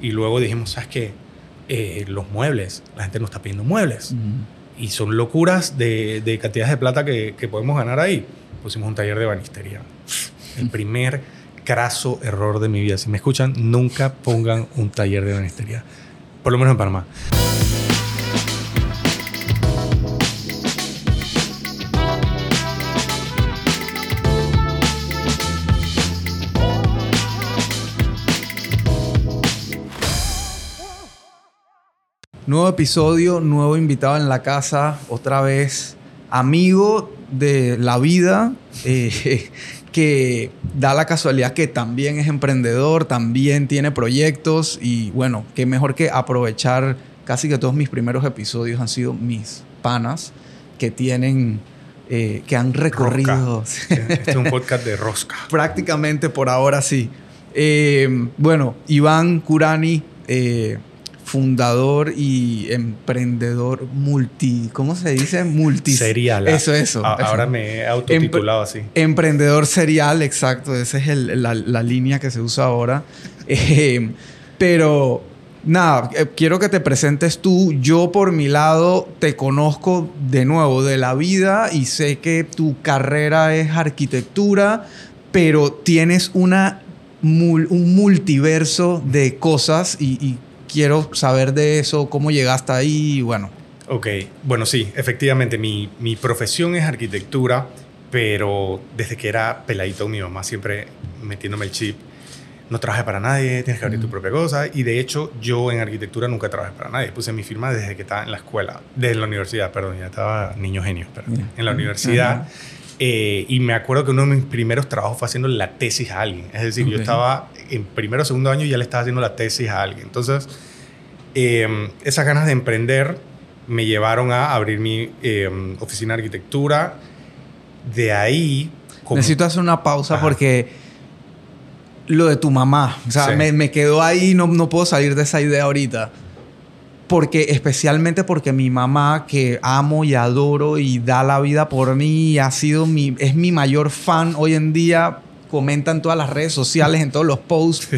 Y luego dijimos, ¿sabes qué? Eh, los muebles, la gente no está pidiendo muebles. Y son locuras de, de cantidades de plata que, que, podemos ganar ahí. Pusimos un taller de banistería. El primer craso error de mi vida. Si me escuchan, nunca pongan un taller de banistería. Por lo menos en Panamá. Nuevo episodio, nuevo invitado en la casa, otra vez amigo de la vida, eh, que da la casualidad que también es emprendedor, también tiene proyectos y bueno, qué mejor que aprovechar casi que todos mis primeros episodios han sido mis panas que tienen, eh, que han recorrido. Este es un podcast de rosca. Prácticamente por ahora sí. Eh, bueno, Iván Curani fundador y emprendedor multi, ¿cómo se dice? Multi. Serial. Eso, eso. ahora me he autotitulado así. Emprendedor serial, exacto. Esa es la, línea que se usa ahora. Eh, pero nada, eh, quiero que te presentes tú. Yo por mi lado te conozco de nuevo de la vida y sé que tu carrera es arquitectura, pero tienes una, un multiverso de cosas y quiero saber de eso, cómo llegaste ahí, bueno. Ok, bueno, sí, efectivamente, mi, mi profesión es arquitectura, pero desde que era peladito mi mamá siempre metiéndome el chip, no trabajes para nadie, tienes que abrir tu propia cosa. Y de hecho, yo en arquitectura nunca trabajé para nadie. Puse mi firma desde que estaba en la escuela, desde la universidad, perdón, ya estaba niño genio, pero en la universidad. Eh, y me acuerdo que uno de mis primeros trabajos fue haciendo la tesis a alguien. Es decir, yo estaba en primero o segundo año y ya le estaba haciendo la tesis a alguien. Entonces, em, esas ganas de emprender me llevaron a abrir mi em, oficina de arquitectura. De ahí... Necesito hacer una pausa porque lo de tu mamá, o sea, me, me, quedó ahí, no, no puedo salir de esa idea ahorita porque especialmente porque mi mamá que amo y adoro y da la vida por mí ha sido mi es mi mayor fan hoy en día comenta en todas las redes sociales en todos los posts.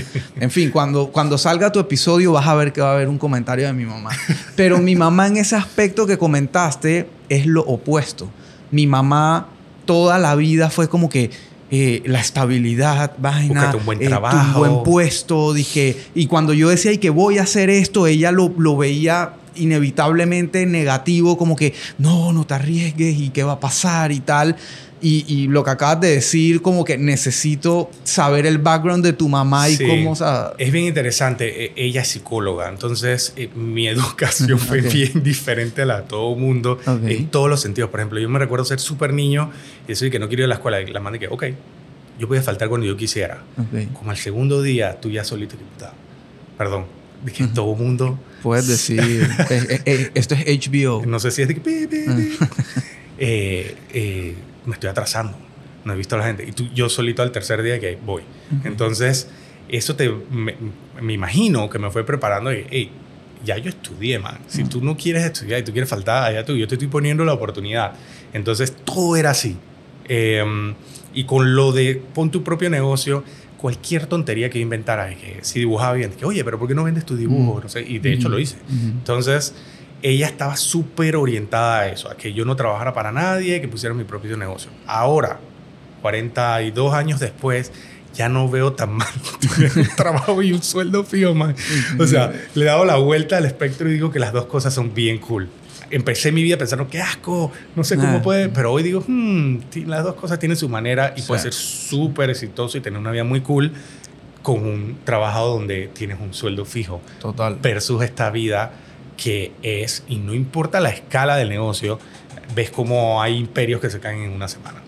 En fin cuando cuando salga tu episodio vas a ver que va a haber un comentario de mi mamá. Pero mi mamá en ese aspecto que comentaste es lo opuesto. Mi mamá toda la vida fue como que eh, la estabilidad, vaina, un buen trabajo. Eh, un buen puesto, dije, y cuando yo decía, y que voy a hacer esto, ella lo, lo veía inevitablemente negativo, como que, no, no te arriesgues y qué va a pasar y tal. Y, lo que acabas de decir, como que necesito saber el background de tu mamá y cómo... O es bien interesante. E, ella es psicóloga, entonces eh, mi educación fue bien diferente a la de todo mundo en todos los sentidos. Por ejemplo, yo me recuerdo ser súper niño y decir que no quiero ir a la escuela. Y la madre que, ok, yo voy a faltar cuando yo quisiera. Como al segudo día, tú ya solito, perdón, dije, todo el mundo... Puedes decir, eh, eh, esto es HBO. No sé si es de que... eh, eh, me estoy atrasando, no he visto a la gente. Y tú, yo solito al tercer día que voy. Entonces, eso te, me, imagino que me fue preparando y, hey, ya yo estudié, man. Si tú no quieres estudiar y tú quieres faltar, allá tú, yo te estoy poniendo la oportunidad. Entonces, todo era así. Em, y con lo de pon tu propio negocio, cualquier tontería que inventara, que si dibujaba bien, que oye, pero ¿por qué no vendes tu dibujo? No sé, y de hecho lo hice. Entonces, ella estaba súper orientada a eso, a que yo no trabajara para nadie, que pusiera mi propio negocio. Ahora, 42 años después, ya no veo tan mal un trabajo y un sueldo fijo, man. O sea, le he dado la vuelta al espectro y digo que las dos cosas son bien cool. Empecé mi vida pensando, qué asco, no sé cómo puede, pero hoy digo, hmm, las dos cosas tienen su manera y puede ser súper exitoso y tener una vida muy cool con un trabajo donde tienes un sueldo fijo. Total. Versus esta vida que es, y no importa la escala del negocio, ves cómo hay imperios que se caen en una semana.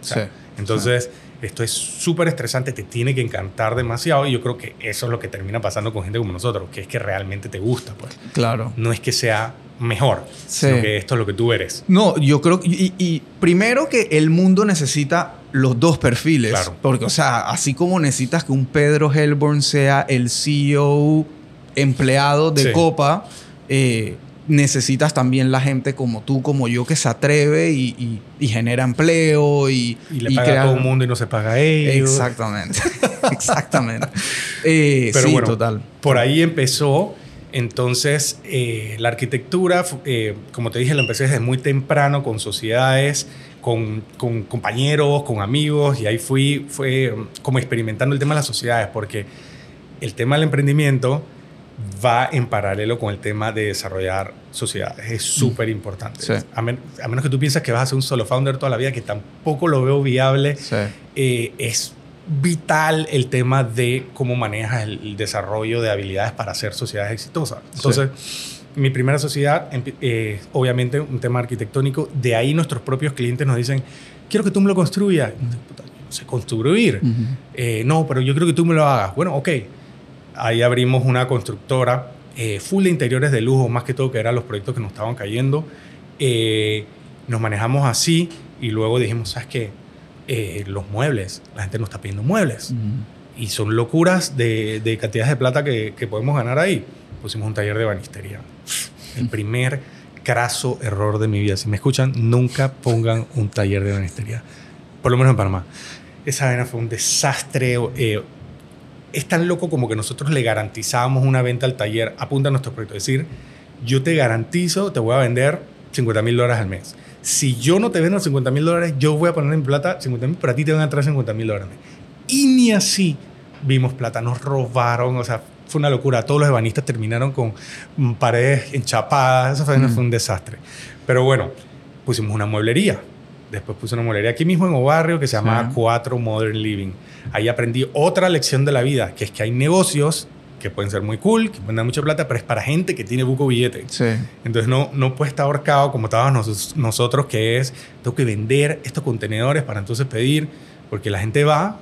entonces, esto es súper estresante, te tiene que encantar demasiado y yo creo que eso es lo que termina pasando con gente como nosotros, que es que realmente te gusta. Pues. Claro. No es que sea mejor, sino que esto es lo que tú eres. No, yo creo y, y primero que el mundo necesita los dos perfiles. Claro. Porque, o sea, así como necesitas que un Pedro Helborn sea el CEO empleado de Copa, eh, necesitas también la gente como tú, como yo, que se atreve y, genera empleo y... Y le paga a todo el mundo y no se paga a ellos. Exactamente, exactamente. Eh, Pero sí, bueno, total. Por ahí empezó. Entonces, eh, la arquitectura, eh, como te dije, la empecé desde muy temprano con sociedades, con, con, compañeros, con amigos, y ahí fui, fue como experimentando el tema de las sociedades, porque el tema del emprendimiento va en paralelo con el tema de desarrollar sociedades. Es súper importante. Sí. A, men a, menos que tú pienses que vas a ser un solo founder toda la vida, que tampoco lo veo viable, Sí. eh, es vital el tema de cómo manejas el, el, desarrollo de habilidades para hacer sociedades exitosas. Entonces, sí. mi primera sociedad, eh, obviamente un tema arquitectónico, de ahí nuestros propios clientes nos dicen, quiero que tú me lo construyas. No sé construir. Uh -huh. eh, no, pero yo quiero que tú me lo hagas. Bueno, ok. Ahí abrimos una constructora eh, full de interiores de lujo, más que todo que eran los proyectos que nos estaban cayendo. Eh, nos manejamos así y luego dijimos, ¿sabes qué? Eh, los muebles, la gente nos está pidiendo muebles. Uh -huh. Y son locuras de, de cantidades de plata que, que, podemos ganar ahí. Pusimos un taller de banistería. El primer craso error de mi vida. Si me escuchan, nunca pongan un taller de banistería. Por lo menos en Panamá. Esa vaina fue un desastre. Eh, es tan loco como que nosotros le garantizamos una venta al taller, apunta a nuestro proyecto. Es decir, yo te garantizo, te voy a vender 50 mil dólares al mes. Si yo no te vendo 50 mil dólares, yo voy a poner en plata 50 mil, pero a ti te van a entrar 50 mil dólares. Y ni así vimos plata, nos robaron, o sea, fue una locura. Todos los ebanistas terminaron con paredes enchapadas, eso fue, mm. fue un desastre. Pero bueno, pusimos una mueblería. Después puse una mueblería aquí mismo en Obarrio que se llama. 4 Modern Living. Ahí aprendí otra lección de la vida, que es que hay negocios que pueden ser muy cool, que pueden dar mucha plata, pero es para gente que tiene buco billete. Sí. Entonces no, no puede estar ahorcado como estábamos nos, nosotros, que es, tengo que vender estos contenedores para entonces pedir, porque la gente va,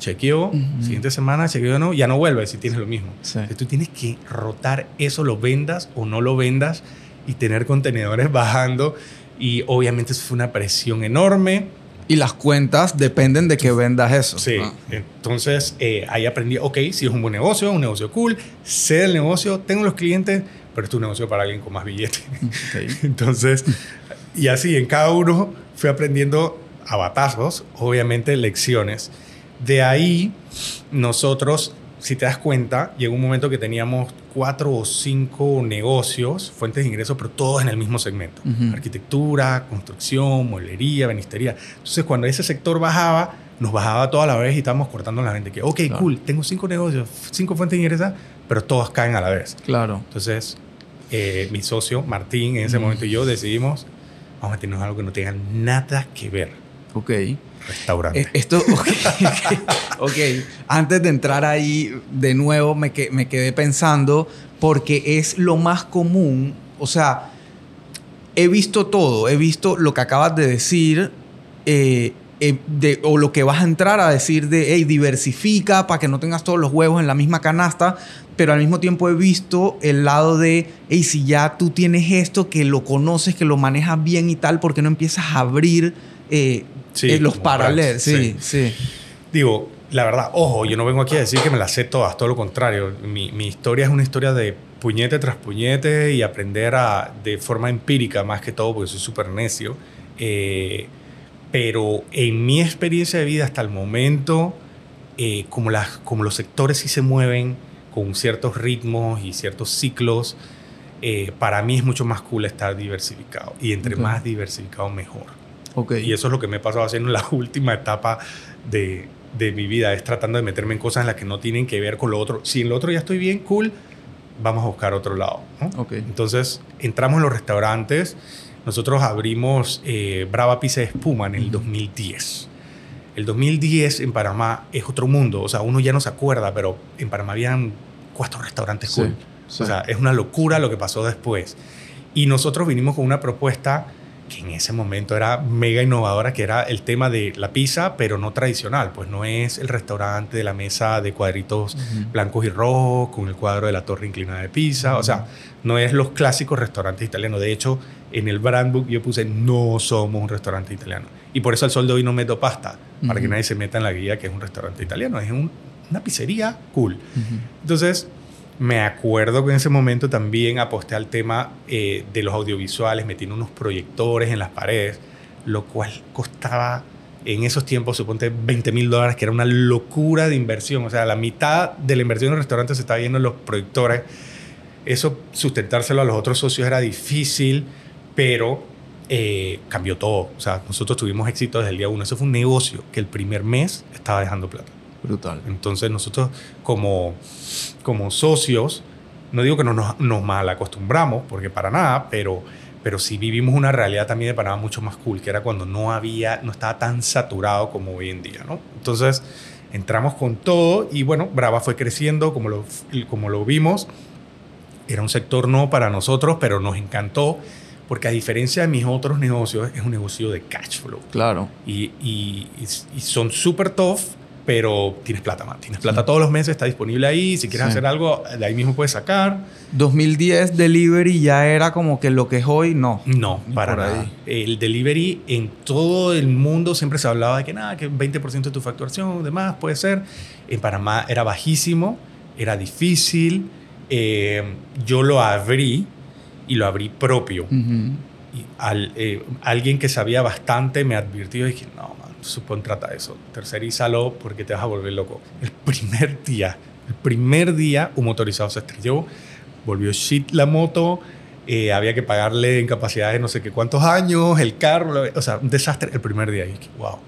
chequeó, uh -huh. siguiente semana chequeó, no, ya no vuelve si tienes lo mismo. Sí. Entonces tú tienes que rotar eso, lo vendas o no lo vendas, y tener contenedores bajando. Y obviamente eso fue una presión enorme. Y las cuentas dependen de que vendas eso. Sí. Ah. Entonces, eh, ahí aprendí, ok, si es un buen negocio, un negocio cool, sé del negocio, tengo los clientes, pero es un negocio para alguien con más billete. Okay. Entonces, y así en cada uno fui aprendiendo a batazos, obviamente lecciones. De ahí, nosotros, si te das cuenta, llegó un momento que teníamos cuatro o cinco negocios, fuentes de ingresos, pero todos en el mismo segmento. Uh -huh. Arquitectura, construcción, mueblería, banistería. Entonces, cuando ese sector bajaba, nos bajaba toda la vez y estábamos cortando la venta. Que, ok, claro. cool, tengo cinco negocios, cinco fuentes de ingresos, pero todos caen a la vez. Claro. Entonces, eh, mi socio, Martín, en ese uh -huh. momento y yo decidimos, vamos a meternos algo que no tenga nada que ver. Ok. Restaurante. Eh, esto, ok. Antes de entrar ahí de nuevo, me, me quedé pensando, porque es lo más común, o sea, he visto todo, he visto lo que acabas de decir, eh, eh, de, o lo que vas a entrar a decir de, hey, diversifica para que no tengas todos los huevos en la misma canasta, pero al mismo tiempo he visto el lado de, hey, si ya tú tienes esto, que lo conoces, que lo manejas bien y tal, ¿por qué no empiezas a abrir sí, eh, los paralelos? Sí, sí, sí, Digo, la verdad, ojo, yo no vengo aquí a decir que me las sé todas, todo lo contrario. Mi, mi historia es una historia de puñete tras puñete y aprender a, de forma empírica más que todo, porque soy súper necio. Eh, pero en mi experiencia de vida hasta el momento, eh, como, las, como los sectores sí se mueven con ciertos ritmos y ciertos ciclos, eh, para mí es mucho más cool estar diversificado. Y entre okay. más diversificado, mejor. Okay. Y eso es lo que me he pasado haciendo en la última etapa de, de mi vida, es tratando de meterme en cosas en las que no tienen que ver con lo otro. Si en lo otro ya estoy bien, cool, vamos a buscar otro lado. ¿no? Okay. Entonces, entramos en los restaurantes. Nosotros abrimos eh, Brava Pizza de Espuma en el 2010. El 2010 en Panamá es otro mundo. O sea, uno ya no se acuerda, pero en Panamá habían cuatro restaurantes sí, cool. Sí. O sea, es una locura lo que pasó después. Y nosotros vinimos con una propuesta que en ese momento era mega innovadora, que era el tema de la pizza, pero no tradicional. Pues no es el restaurante de la mesa de cuadritos uh -huh. blancos y rojos, con el cuadro de la torre inclinada de pizza. Uh -huh. O sea, no es los clásicos restaurantes italianos. De hecho, en el brand book yo puse no somos un restaurante italiano. Y por eso al sol de hoy no meto pasta, uh -huh. para que nadie se meta en la guía que es un restaurante italiano. Es un, una pizzería cool. Entonces, me acuerdo que en ese momento también aposté al tema eh, de los audiovisuales, metiendo unos proyectores en las paredes, lo cual costaba en esos tiempos, suponte 20 mil dólares, que era una locura de inversión. O sea, la mitad de la inversión en el restaurante se estaba viendo en los productores. Eso, sustentárselo a los otros socios era difícil, pero eh, cambió todo. O sea, nosotros tuvimos éxito desde el día uno. Eso fue un negocio que el primer mes estaba dejando plata. Brutal. Entonces, nosotros como, como socios, no digo que no nos, nos mal acostumbramos, porque para nada, pero pero sí vivimos una realidad también de Panamá mucho más cool, que era cuando no había, no estaba tan saturado como hoy en día, ¿no? Entonces entramos con todo y bueno, Brava fue creciendo como lo, como lo vimos. Era un sector no para nosotros, pero nos encantó porque a diferencia de mis otros negocios, es un negocio de cash flow. Claro. Y, y, y son súper tough pero tienes plata, man. Tienes plata todos los meses, está disponible ahí. Si quieres hacer algo, de ahí mismo puedes sacar. 2010 delivery ya era como que lo que es hoy, no. No, para nada. El delivery en todo el mundo siempre se hablaba de que nada, que 20% de tu facturación, demás, puede ser. En Panamá era bajísimo, era difícil. Eh, yo lo abrí y lo abrí propio. Y al, eh, alguien que sabía bastante me advirtió y dije, no, subcontrata eso, tercerízalo porque te vas a volver loco. El primer día, el primer día un motorizado se estrelló, volvió shit la moto, eh, había que pagarle incapacidades no sé qué cuántos años, el carro, o sea, un desastre el primer día. Y wow.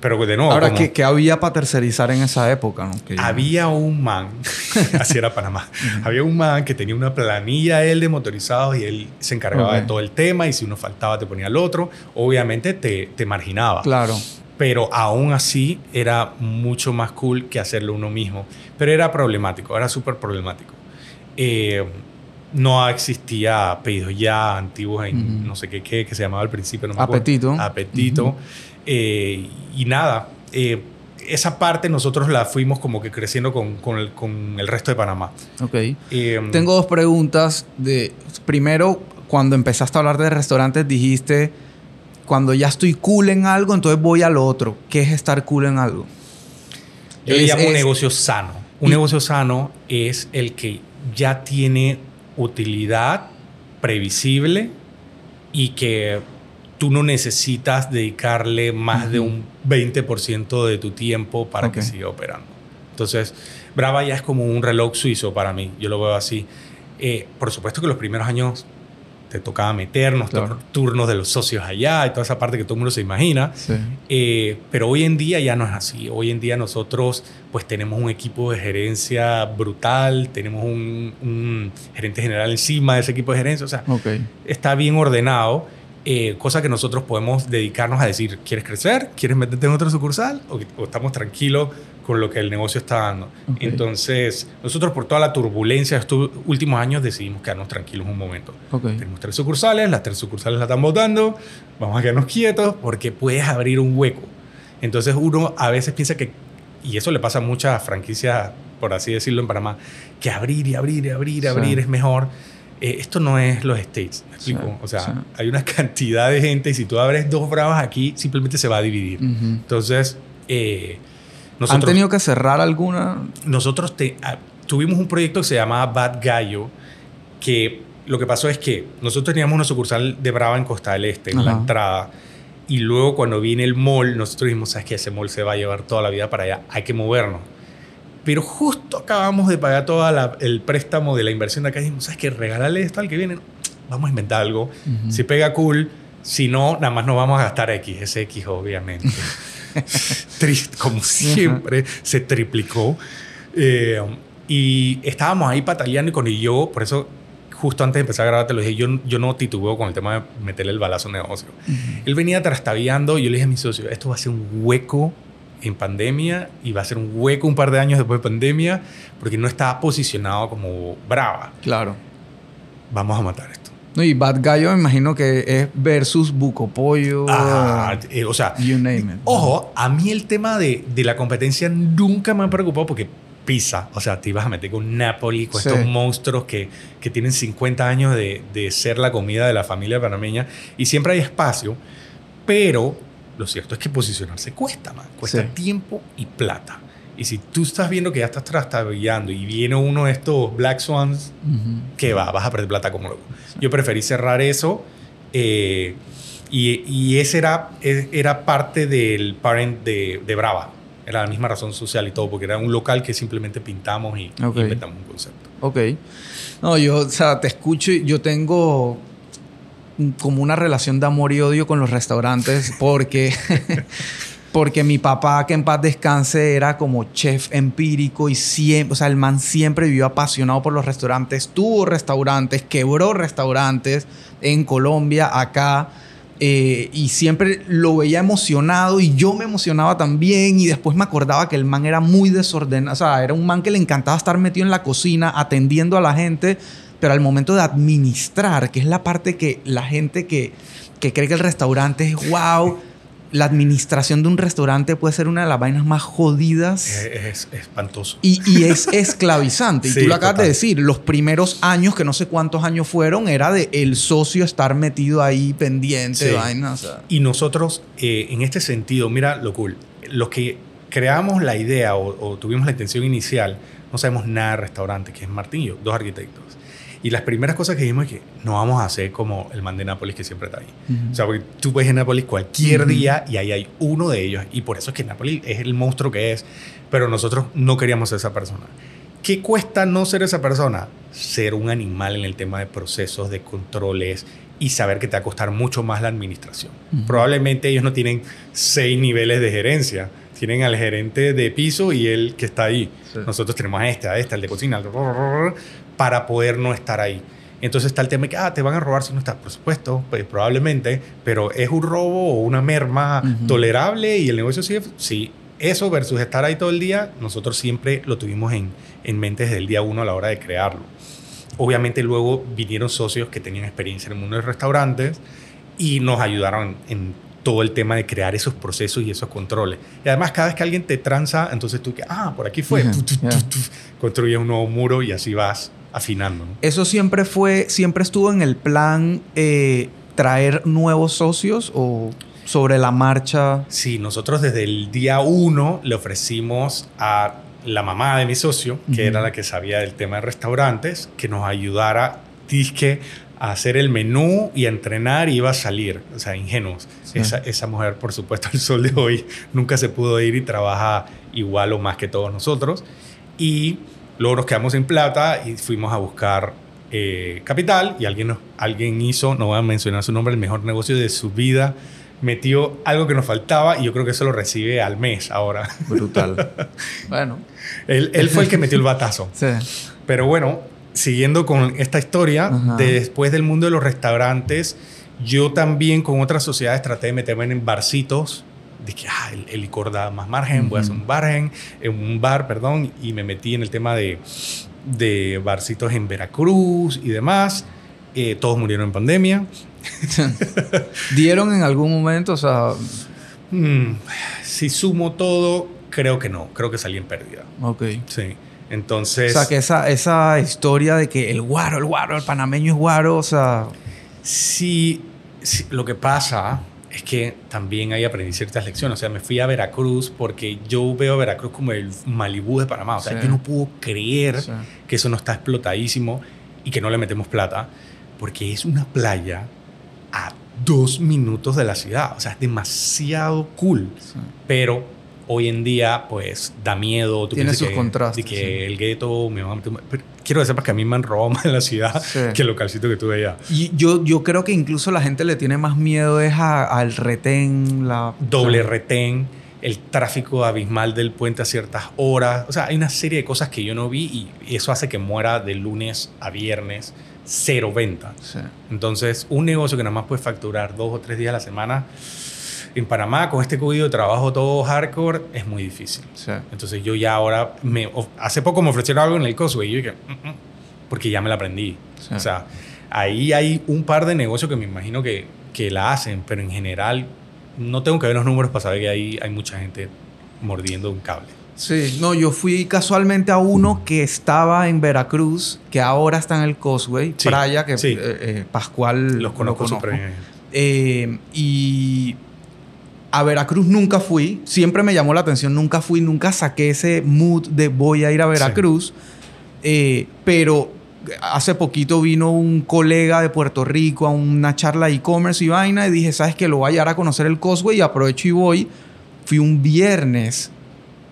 Pero de nuevo. Ahora, ¿qué, había para tercerizar en esa época? había un man, así era Panamá, había un man que tenía una planilla él de motorizados y él se encargaba de todo el tema y si uno faltaba te ponía el otro. Obviamente te, te marginaba. Claro. Pero aún así era mucho más cool que hacerlo uno mismo. Pero era problemático, era súper problemático. Eh, no existía pedidos ya antiguos en no sé qué, qué, que se llamaba al principio. No Apetito. Apetito. Eh, y nada, eh, esa parte nosotros la fuimos como que creciendo con, con, el, con el, resto de Panamá. Ok. Em, Tengo dos preguntas. De, primero, cuando empezaste a hablar de restaurantes, dijiste, cuando ya estoy cool en algo, entonces voy a lo otro. ¿Qué es estar cool en algo? Yo le llamo un negocio sano. Un negocio sano es el que ya tiene utilidad previsible y que tú no necesitas dedicarle más de un 20% de tu tiempo para que siga operando. Entonces, Brava ya es como un reloj suizo para mí, yo lo veo así. Eh, por supuesto que los primeros años te tocaba meternos, turnos de los socios allá y toda esa parte que todo el mundo se imagina. Eh, pero hoy en día ya no es así. Hoy en día nosotros pues tenemos un equipo de gerencia brutal, tenemos un, gerente general encima de ese equipo de gerencia, o sea, está bien ordenado eh, cosa que nosotros podemos dedicarnos a decir, ¿quieres crecer? ¿Quieres meterte en otra sucursal? ¿O, estamos tranquilos con lo que el negocio está dando? Entonces, nosotros por toda la turbulencia de estos últimos años decidimos quedarnos tranquilos un momento. Tenemos tres sucursales, las tres sucursales las están votando, vamos a quedarnos quietos porque puedes abrir un hueco. Entonces uno a veces piensa que, y eso le pasa a muchas franquicias, por así decirlo en Panamá, que abrir y abrir y abrir y abrir es mejor eh, esto no es los States, ¿me explico? o sea, hay una cantidad de gente y si tú abres dos bravas aquí, simplemente se va a dividir. Entonces, eh, nosotros... ¿Han tenido que cerrar alguna? Nosotros ah, tuvimos un proyecto que se llamaba Bad Gallo, que lo que pasó es que nosotros teníamos una sucursal de Brava en Costa del Este, en la entrada, y luego cuando viene el mall, nosotros dijimos, ¿sabes qué? Ese mall se va a llevar toda la vida para allá, hay que movernos. Pero justo acabamos de pagar todo el préstamo de la inversión de acá y dijimos, ¿sabes qué? Regálale esto al que viene. Vamos a inventar algo. Si pega cool, si no, nada más nos vamos a gastar X. Ese X, obviamente. Triste, como siempre, se triplicó. Eh, y estábamos ahí pataleando y con y yo, por eso justo antes de empezar a grabar te lo dije, yo, yo no titubeo con el tema de meterle el balazo en negocio. Él venía trastaviando y yo le dije a mi socio, esto va a ser un hueco en pandemia y va a ser un hueco un par de años después de pandemia porque no estaba posicionado como brava. Claro. Vamos a matar esto. No, y Bad Gallo me imagino que es versus Buco Pollo. Ah, eh, o sea, you name it. Ojo, a mí el tema de, de, la competencia nunca me ha preocupado porque pisa. O sea, te ibas a meter con Napoli, con estos monstruos que, que, tienen 50 años de, de ser la comida de la familia panameña y siempre hay espacio, pero lo cierto es que posicionarse cuesta, man. Cuesta tiempo y plata. Y si tú estás viendo que ya estás trastabillando y viene uno de estos Black Swans, ¿qué va? Vas a perder plata como loco. Yo preferí cerrar eso. Eh, Y, y ese era, e, era parte del parent de, de, Brava. Era la misma razón social y todo, porque era un local que simplemente pintamos y, inventamos un concepto. Ok. No, yo, o sea, te escucho y yo tengo como una relación de amor y odio con los restaurantes porque porque mi papá, que en paz descanse, era como chef empírico y siempre, o sea, el man siempre vivió apasionado por los restaurantes, tuvo restaurantes, quebró restaurantes en Colombia, acá. Eh, y siempre lo veía emocionado y yo me emocionaba también y después me acordaba que el man era muy desordenado, o sea, era un man que le encantaba estar metido en la cocina atendiendo a la gente, pero al momento de administrar, que es la parte que la gente que, que cree que el restaurante es wow, la administración de un restaurante puede ser una de las vainas más jodidas. Es, espantoso. Y, es esclavizante. y tú lo acabas de decir, los primeros años, que no sé cuántos años fueron, era de el socio estar metido ahí pendiente de vainas. Y nosotros, eh, en este sentido, mira lo cool, los que creamos la idea o, o, tuvimos la intención inicial, no sabemos nada de restaurante, que es Martín y yo, dos arquitectos. Y las primeras cosas que dijimos es que no vamos a hacer como el man de Nápoles que siempre está ahí. O sea, porque tú ir a Nápoles cualquier día y ahí hay uno de ellos. Y por eso es que Nápoles es el monstruo que es. Pero nosotros no queríamos ser esa persona. ¿Qué cuesta no ser esa persona? Ser un animal en el tema de procesos, de controles y saber que te va a costar mucho más la administración. Probablemente ellos no tienen seis niveles de gerencia. Tienen al gerente de piso y el que está ahí. Nosotros tenemos a este, a este, al de cocina, para poder no estar ahí. Entonces está el tema de que, ah, te van a robar si no estás, por supuesto, pues probablemente, pero es un robo o una merma tolerable y el negocio sigue, sí, eso versus estar ahí todo el día, nosotros siempre lo tuvimos en, en mente desde el día uno a la hora de crearlo. Obviamente luego vinieron socios que tenían experiencia en el mundo de restaurantes y nos ayudaron en todo el tema de crear esos procesos y esos controles. Y además, cada vez que alguien te tranza, entonces tú que, ah, por aquí fue, construyes un nuevo muro y así vas afinando. ¿Eso siempre fue, siempre estuvo en el plan eh, traer nuevos socios o sobre la marcha? Sí, nosotros desde el día uno le ofrecimos a la mamá de mi socio, que era la que sabía del tema de restaurantes, que nos ayudara, disque, a hacer el menú y a entrenar y iba a salir. O sea, ingenuos. Esa, esa mujer, por supuesto, al sol de hoy nunca se pudo ir y trabaja igual o más que todos nosotros. Y Luego nos quedamos en plata y fuimos a buscar eh, capital y alguien, alguien hizo, no voy a mencionar su nombre, el mejor negocio de su vida. Metió algo que nos faltaba y yo creo que eso lo recibe al mes ahora. Brutal. bueno. Él, él, fue el que metió el batazo. Sí. Pero bueno, siguiendo con esta historia, después del mundo de los restaurantes, yo también con otras sociedades traté de meterme en barcitos dije, ah, el, licor da más margen, voy a hacer un bar, en, un bar, perdón, y me metí en el tema de, de barcitos en Veracruz y demás. Eh, todos murieron en pandemia. ¿Dieron en algún momento? O sea... Mm, si sumo todo, creo que no. Creo que salí en pérdida. Ok. Sí. Entonces... O sea, que esa, esa historia de que el guaro, el guaro, el panameño es guaro, o sea... Sí, sí lo que pasa es que también ahí aprendí ciertas lecciones. O sea, me fui a Veracruz porque yo veo a Veracruz como el Malibú de Panamá. O sea, yo no puedo creer que eso no está explotadísimo y que no le metemos plata porque es una playa a dos minutos de la ciudad. O sea, es demasiado cool. Pero hoy en día, pues, da miedo. Tiene sus contrastes. De que el gueto me va a meter... quiero que sepas que a mí me han robado más en la ciudad que el localcito que tuve allá. Y yo, yo creo que incluso la gente le tiene más miedo es al retén, la... Doble retén, el tráfico abismal del puente a ciertas horas. O sea, hay una serie de cosas que yo no vi y eso hace que muera de lunes a viernes cero venta. Entonces, un negocio que nada más puede facturar dos o tres días a la semana en Panamá, con este código de trabajo todo hardcore, es muy difícil. Entonces yo ya ahora, me, hace poco me ofrecieron algo en el Cosway y yo dije, mm, mm", porque ya me la aprendí. O sea, ahí hay un par de negocios que me imagino que, que la hacen, pero en general no tengo que ver los números para saber que ahí hay mucha gente mordiendo un cable. Sí, no, yo fui casualmente a uno que estaba en Veracruz, que ahora está en el Causeway, Playa, que eh, eh, Pascual los conozco, bien. Eh, y a Veracruz nunca fui, siempre me llamó la atención, nunca fui, nunca saqué ese mood de voy a ir a Veracruz, eh, pero hace poquito vino un colega de Puerto Rico a una charla de e-commerce y vaina y dije, ¿sabes qué? Lo voy a llevar a conocer el Cosway y aprovecho y voy. Fui un viernes,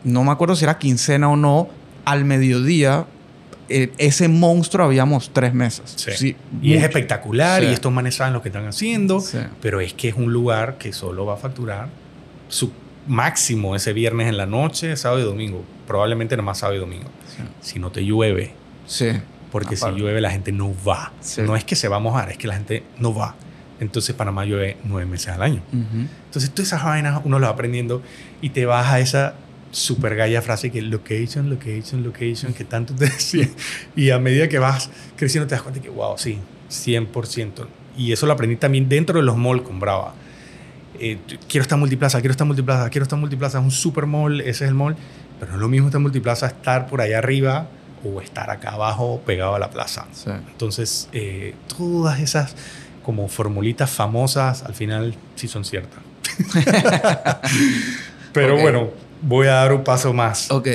no me acuerdo si era quincena o no, al mediodía. Eh, ese monstruo habíamos tres mesas. Sí. y es espectacular Sí. y estos manes saben lo que están haciendo, pero es que es un lugar que solo va a facturar su máximo ese viernes en la noche, sábado y domingo. Probablemente nomás sábado y domingo. Si no te llueve, Sí. porque Aparte. si llueve la gente no va. No es que se va a mojar, es que la gente no va. Entonces Panamá llueve nueve meses al año. Entonces todas esas vainas uno las va aprendiendo y te vas a esa super galla frase que location, location, location, que tanto te decía. Y a medida que vas creciendo te das cuenta que, wow, sí, 100%. Y eso lo aprendí también dentro de los malls con Brava. Eh, quiero estar multiplaza, quiero estar multiplaza, quiero estar multiplaza. Es un super mall, ese es el mall. Pero no es lo mismo estar multiplaza estar por allá arriba o estar acá abajo pegado a la plaza. Sí. Entonces, eh, todas esas como formulitas famosas al final sí son ciertas. Pero bueno, voy a dar un paso más. Ok.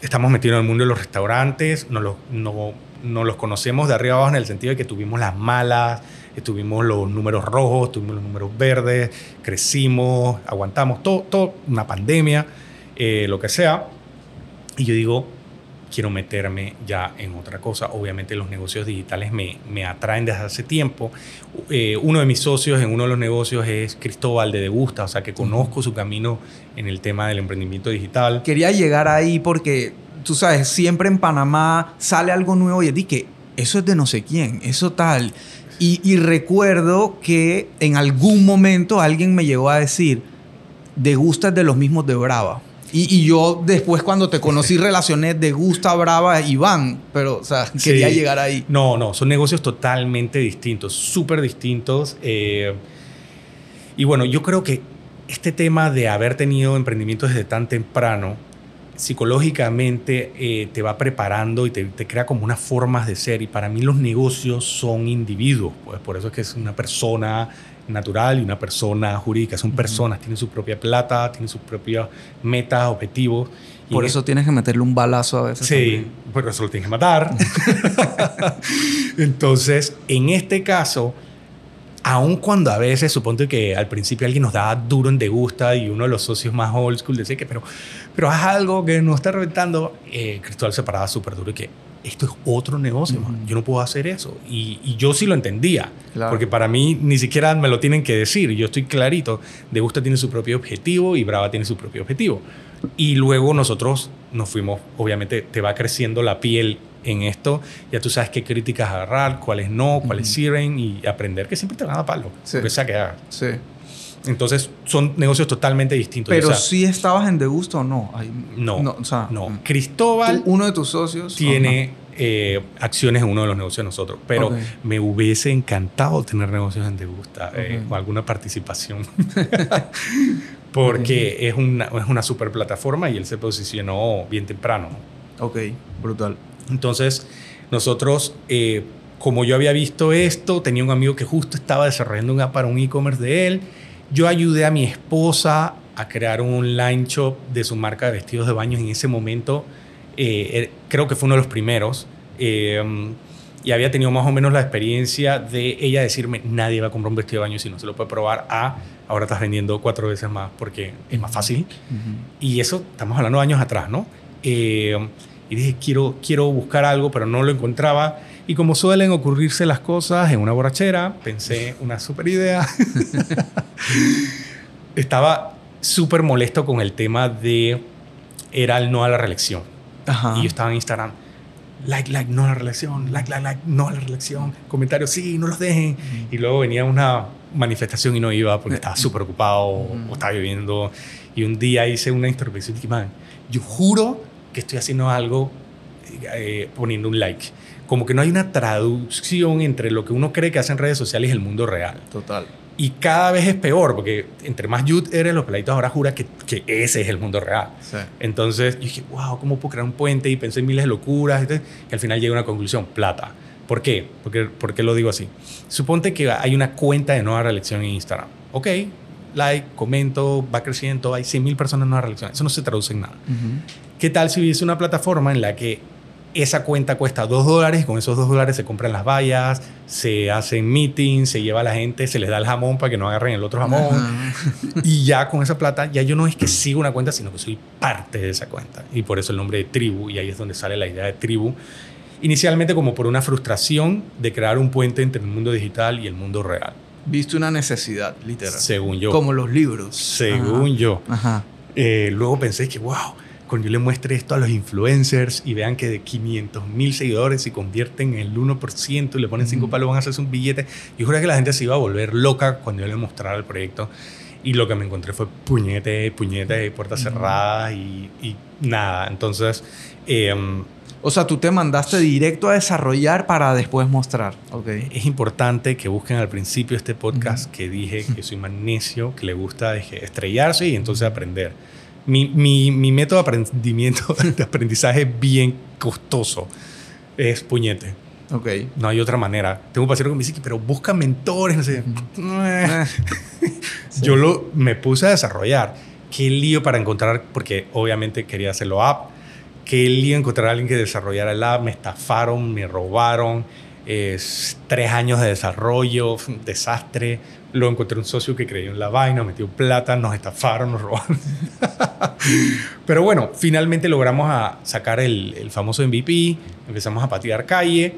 Estamos metidos en el mundo de los restaurantes, no los, no, no los conocemos de arriba abajo en el sentido de que tuvimos las malas, tuvimos los números rojos, tuvimos los números verdes, crecimos, aguantamos todo, todo una pandemia, eh, lo que sea. Y yo digo, quiero meterme ya en otra cosa. Obviamente los negocios digitales me, me atraen desde hace tiempo. Eh, uno de mis socios en uno de los negocios es Cristóbal de Degusta, o sea que conozco su camino en el tema del emprendimiento digital. Quería llegar ahí porque, tú sabes, siempre en Panamá sale algo nuevo y es que eso es de no sé quién, eso tal. Y, y recuerdo que en algún momento alguien me llegó a decir, degustas de los mismos de Brava. Y, y yo después cuando te conocí relacioné de Gusta Brava e Iván, pero, o sea, quería Sí. llegar ahí. No, no, son negocios totalmente distintos, súper distintos. eh, y bueno, yo creo que este tema de haber tenido emprendimientos desde tan temprano, psicológicamente eh, te va preparando y te, te crea como unas formas de ser. Y para mí los negocios son individuos, pues por eso es que es una persona natural y una persona jurídica. Son personas, tienen su propia plata, tienen sus propias metas, objetivos. Y Por eso tienes que meterle un balazo a veces. Sí, también. porque eso lo tienes que matar. Entonces, en este caso, aun cuando a veces, suponte que al principio alguien nos daba duro en degusta y uno de los socios más old school decía que, pero, pero haz algo que nos está reventando, eh, Cristóbal se paraba súper duro y que esto es otro negocio, yo no puedo hacer eso. Y, y yo sí lo entendía, Claro. porque para mí ni siquiera me lo tienen que decir, yo estoy clarito, Degusta tiene su propio objetivo y Brava tiene su propio objetivo. Y luego nosotros nos fuimos, obviamente te va creciendo la piel en esto, ya tú sabes qué críticas agarrar, cuáles no, cuáles sirven y aprender que siempre te van a palo, Sí. que sea que hagas. Sí. Entonces son negocios totalmente distintos. Pero o sea, si estabas en Degusta o no. Ahí- no, no, o sea, mm. Cristóbal tú- uno de tus socios tiene eh, acciones en uno de los negocios de nosotros, pero Ok. me hubiese encantado tener negocios en Degusta eh, Ok. o alguna participación. Porque es, una, es una super plataforma y él se posicionó bien temprano. Ok, brutal. Entonces, nosotros, eh, como yo había visto esto, tenía un amigo que justo estaba desarrollando una para un e-commerce de él. Yo ayudé a mi esposa a crear un online shop de su marca de vestidos de baño en ese momento. eh, er- creo que fue uno de los primeros. eh, y había tenido más o menos la experiencia de ella decirme, nadie va a comprar un vestido de baño si no se lo puede probar. A, ahora estás vendiendo cuatro veces más porque es más fácil. Y eso, estamos hablando de años atrás, ¿no? Eh, y dije, quiero, quiero buscar algo, pero no lo encontraba. Y como suelen ocurrirse las cosas en una borrachera, pensé una super idea. Estaba súper molesto con el tema de, era el no a la reelección. Ajá. Y yo estaba en Instagram, like, like, no a la reelección, like, like, like, no a la reelección, comentarios, sí, no los dejen. Y luego venía una manifestación y no iba porque estaba súper ocupado o estaba lloviendo. Y un día hice una introspección y dije, man, yo juro que estoy haciendo algo eh, poniendo un like. Como que no hay una traducción entre lo que uno cree que hace en redes sociales y el mundo real. Total. Y cada vez es peor, porque entre más youth eres, los peladitos ahora juran que, que ese es el mundo real. Sí. Entonces yo dije, wow, ¿cómo puedo crear un puente? Y pensé en miles de locuras. Y, al final llegué a una conclusión, plata. ¿Por qué? Porque, ¿Por qué lo digo así? Suponte que hay una cuenta de nueva reelección en Instagram. Ok, like, comento, va creciendo, hay 100 mil personas en nueva reelección. Eso no se traduce en nada. Ujú. ¿Qué tal si hubiese una plataforma en la que esa cuenta cuesta dos dólares y con esos dos dólares se compran las vallas, se hacen meetings, se lleva a la gente, se les da el jamón para que no agarren el otro jamón. y ya con esa plata, ya yo no es que siga una cuenta, sino que soy parte de esa cuenta. Y por eso el nombre de tribu, y ahí es donde sale la idea de tribu. Inicialmente como por una frustración de crear un puente entre el mundo digital y el mundo real. Viste una necesidad, literal. Según yo. Como los libros. Según yo. Ajá. Eh, luego pensé que, wow, cuando yo le muestre esto a los influencers y vean que de 500 mil seguidores se convierten en el 1% y le ponen 5 palos, van a hacerse un billete. Yo juro que la gente se iba a volver loca cuando yo le mostrara el proyecto. Y lo que me encontré fue puñete, puñete, puertas cerradas y, y, nada. Entonces... Eh, o sea, tú te mandaste directo a desarrollar para después mostrar. Okay. Es importante que busquen al principio este podcast que dije que soy magnesio, que le gusta estrellarse y entonces aprender mi, mi, mi método de aprendimiento, de aprendizaje bien costoso es puñete. Ok. No hay otra manera. Tengo un paciente que me dice, pero busca mentores, no sé. Yo lo, me puse a desarrollar. Qué lío para encontrar, porque obviamente quería hacerlo app. Qué lío encontrar a alguien que desarrollara el app. Me estafaron, me robaron. Es tres años de desarrollo, desastre. Lo encontré un socio que creyó en la vaina, metió plata, nos estafaron, nos robaron. Pero bueno, finalmente logramos a sacar el, el, famoso MVP, empezamos a patear calle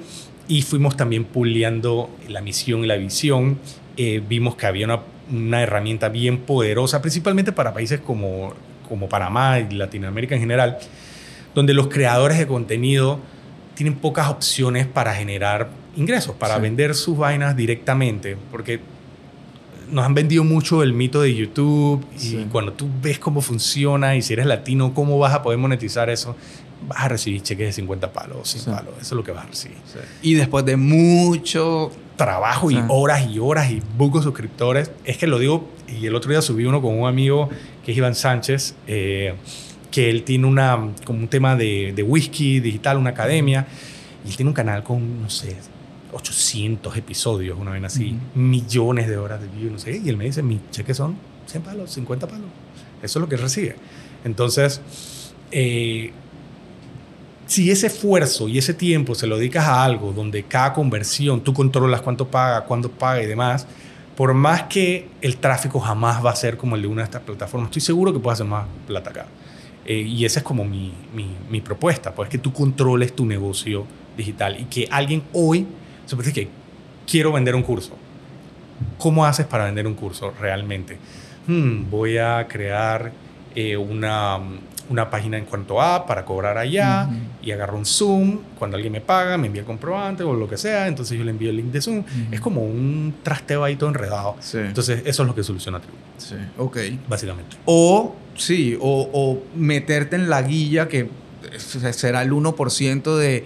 y fuimos también puliendo la misión y la visión. Eh, vimos que había una, una, herramienta bien poderosa, principalmente para países como, como Panamá y Latinoamérica en general, donde los creadores de contenido tienen pocas opciones para generar ingresos, para vender sus vainas directamente, porque nos han vendido mucho el mito de YouTube y cuando tú ves cómo funciona y si eres latino, cómo vas a poder monetizar eso, vas a recibir cheques de 50 palos, 100 palos. Eso es lo que vas a recibir. Y después de mucho trabajo y horas y horas y bucos suscriptores, es que lo digo, y el otro día subí uno con un amigo que es Iván Sánchez, eh, que él tiene una, como un tema de, de whisky digital, una academia, y él tiene un canal con, no sé, 800 episodios, una vez así, millones de horas de view, no sé, y él me dice, mi cheque son 100 palos, 50 palos. Eso es lo que recibe. Entonces, eh, si ese esfuerzo y ese tiempo se lo dedicas a algo donde cada conversión tú controlas cuánto paga, cuándo paga y demás, por más que el tráfico jamás va a ser como el de una de estas plataformas, estoy seguro que puedes hacer más plata acá. Eh, y esa es como mi, mi, propuesta, pues que tú controles tu negocio digital y que alguien hoy Suponete que quiero vender un curso. ¿Cómo haces para vender un curso realmente? Hmm, voy a crear eh, una, una, página en cuanto a para cobrar allá y agarro un Zoom. Cuando alguien me paga, me envía el comprobante o lo que sea, entonces yo le envío el link de Zoom. Es como un trasteo ahí todo enredado. Entonces, eso es lo que soluciona Tribu. Sí, ok. Básicamente. O, sí, o, o meterte en la guilla que será el 1% de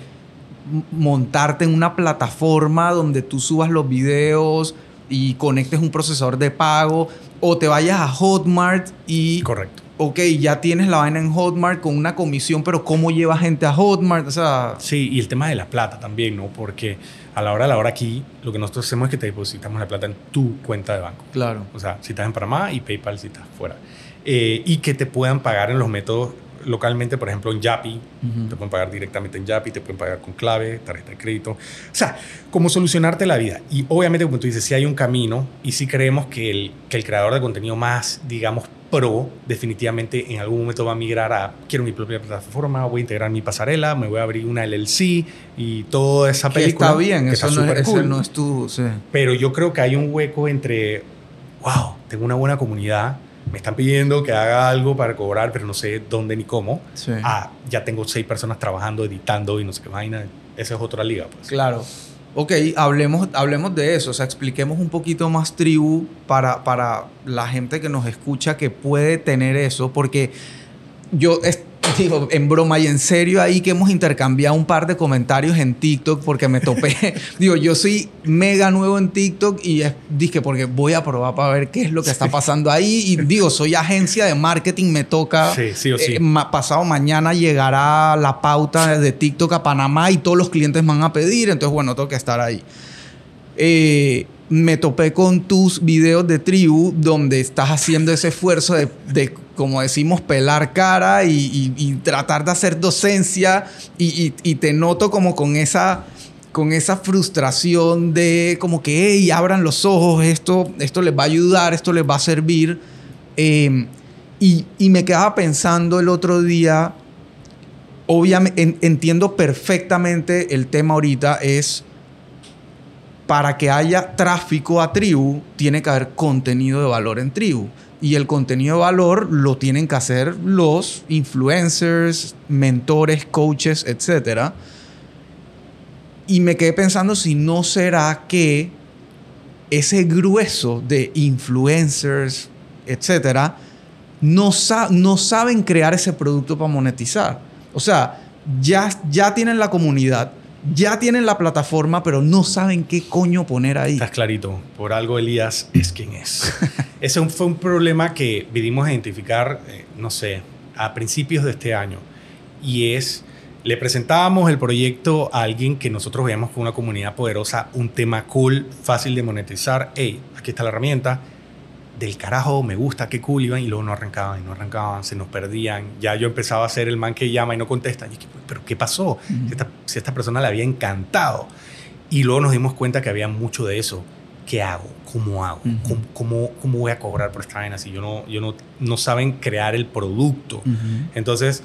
montarte en una plataforma donde tú subas los videos y conectes un procesador de pago o te vayas a Hotmart y... Correcto. Ok, ya tienes la vaina en Hotmart con una comisión, pero ¿cómo lleva gente a Hotmart? O sea... Sí, y el tema de la plata también, ¿no? Porque a la hora de la hora aquí, lo que nosotros hacemos es que te depositamos la plata en tu cuenta de banco. Claro. O sea, si estás en Panamá y PayPal si estás fuera. Eh, y que te puedan pagar en los métodos localmente, por ejemplo, en Yapi, te pueden pagar directamente en Yapi, te pueden pagar con clave, tarjeta de crédito. O sea, cómo solucionarte la vida. Y obviamente, como tú dices, si hay un camino y si creemos que el, que el creador de contenido más, digamos, pro, definitivamente en algún momento va a migrar a, quiero mi propia plataforma, voy a integrar mi pasarela, me voy a abrir una LLC y toda esa película. está bien, eso, no, es, no es tu... Pero yo creo que hay un hueco entre, wow, tengo una buena comunidad, me están pidiendo que haga algo para cobrar, pero no sé dónde ni cómo. Ah, ya tengo seis personas trabajando, editando y no sé qué vaina. Esa es otra liga, pues. Claro. Ok, hablemos, hablemos de eso. O sea, expliquemos un poquito más tribu para, para la gente que nos escucha que puede tener eso. Porque yo digo, en broma y en serio ahí que hemos intercambiado un par de comentarios en TikTok porque me topé. digo, yo soy mega nuevo en TikTok y dije, porque voy a probar para ver qué es lo que está pasando ahí. Y digo, soy agencia de marketing, me toca. Sí, sí o sí. Eh, pasado mañana llegará la pauta de TikTok a Panamá y todos los clientes van a pedir. Entonces, bueno, tengo que estar ahí. Eh, me topé con tus videos de tribu donde estás haciendo ese esfuerzo de, de como decimos, pelar cara y, tratar de hacer docencia y, te noto como con esa, con esa frustración de como que, hey, abran los ojos, esto, esto les va a ayudar, esto les va a servir. Em, y, me quedaba pensando el otro día, obviamente entiendo perfectamente el tema ahorita, es para que haya tráfico a tribu, tiene que haber contenido de valor en tribu. Y el contenido de valor lo tienen que hacer los influencers, mentores, coaches, etc. Y me quedé pensando si no será que ese grueso de influencers, etc., no, no saben crear ese producto para monetizar. O sea, ya, ya tienen la comunidad, ya tienen la plataforma, pero no saben qué coño poner ahí. Estás clarito. Por algo Elías es quien es. Ese fue un problema que vinimos a identificar, eh, no sé, a principios de este año. Y es, le presentábamos el proyecto a alguien que nosotros veíamos con una comunidad poderosa, un tema cool, fácil de monetizar. Hey, aquí está la herramienta del carajo, me gusta, qué cool, iban y luego no arrancaban y no arrancaban, se nos perdían. Ya yo empezaba a ser el man que llama y no contesta. Y pero ¿qué pasó? si, esta, persona le había encantado. Y luego nos dimos cuenta que había mucho de eso. ¿Qué hago? ¿Cómo hago? ¿Cómo, cómo, voy a cobrar por esta vaina si yo no, yo no, no saben crear el producto? Entonces,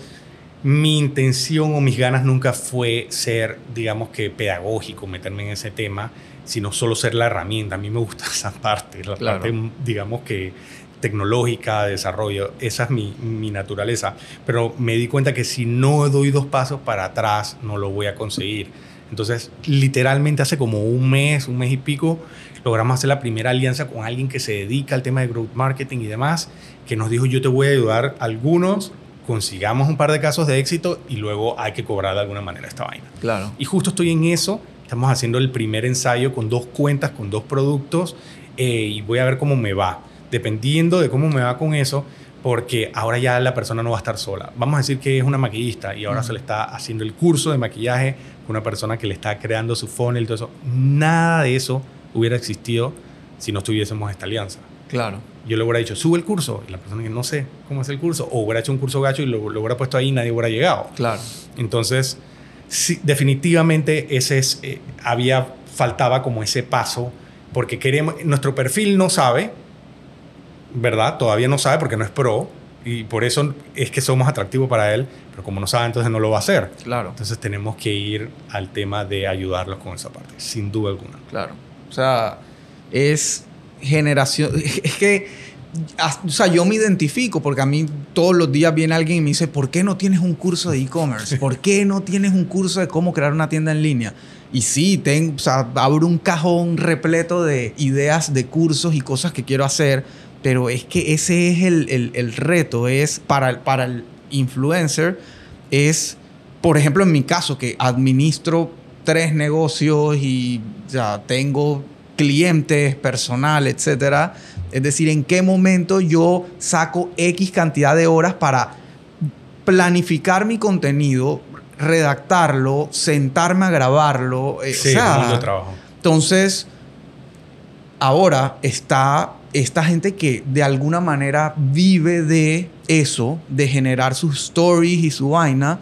mi intención o mis ganas nunca fue ser, digamos que pedagógico, meterme en ese tema, sino solo ser la herramienta. A mí me gusta esa parte, la parte, digamos que tecnológica, de desarrollo, esa es mi, mi, naturaleza. Pero me di cuenta que si no doy dos pasos para atrás, no lo voy a conseguir. Entonces, literalmente hace como un mes, un mes y pico, logramos hacer la primera alianza con alguien que se dedica al tema de growth marketing y demás, que nos dijo, yo te voy a ayudar algunos, consigamos un par de casos de éxito y luego hay que cobrar de alguna manera esta vaina. Claro. Y justo estoy en eso Estamos haciendo el primer ensayo con dos cuentas, con dos productos eh, y voy a ver cómo me va. Dependiendo de cómo me va con eso, porque ahora ya la persona no va a estar sola. Vamos a decir que es una maquillista y ahora se le está haciendo el curso de maquillaje con una persona que le está creando su funnel todo eso. Nada de eso hubiera existido si no tuviésemos esta alianza. Claro. Yo le hubiera dicho, sube el curso. Y la persona que no sé cómo es el curso. O hubiera hecho un curso gacho y lo, lo hubiera puesto ahí y nadie hubiera llegado. Claro. Entonces, sí, definitivamente ese es, eh, había, faltaba como ese paso, porque queremos, nuestro perfil no sabe, ¿verdad? Todavía no sabe porque no es pro, y por eso es que somos atractivos para él, pero como no sabe, entonces no lo va a hacer. Claro. Entonces tenemos que ir al tema de ayudarlos con esa parte, sin duda alguna. Claro. O sea, es generación, es que o sea, yo me identifico porque a mí todos los días viene alguien y me dice, ¿por qué no tienes un curso de e-commerce? ¿Por qué no tienes un curso de cómo crear una tienda en línea? Y sí, tengo, o sea, abro un cajón repleto de ideas de cursos y cosas que quiero hacer, pero es que ese es el, el, reto, es para, para el influencer, es, por ejemplo, en mi caso, que administro tres negocios y ya tengo clientes, personal, etcétera es decir, en qué momento yo saco X cantidad de horas para planificar mi contenido, redactarlo, sentarme a grabarlo. Eh, sí, o trabajo. Entonces, ahora está esta gente que de alguna manera vive de eso, de generar sus stories y su vaina,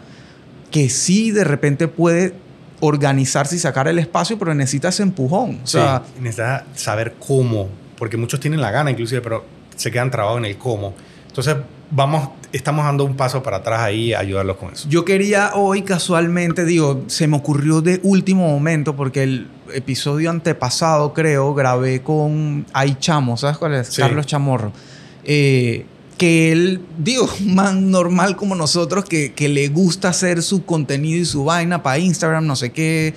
que sí de repente puede organizarse y sacar el espacio, pero necesita ese empujón. O sea, necesita saber cómo porque muchos tienen la gana inclusive, pero se quedan trabados en el cómo. Entonces, vamos, estamos dando un paso para atrás ahí a ayudarlos con eso. Yo quería hoy casualmente, digo, se me ocurrió de último momento porque el episodio antepasado, creo, grabé con Ay Chamo, ¿sabes cuál es? Carlos Chamorro. Eh, que él, digo, man normal como nosotros, que, que le gusta hacer su contenido y su vaina para Instagram, no sé qué.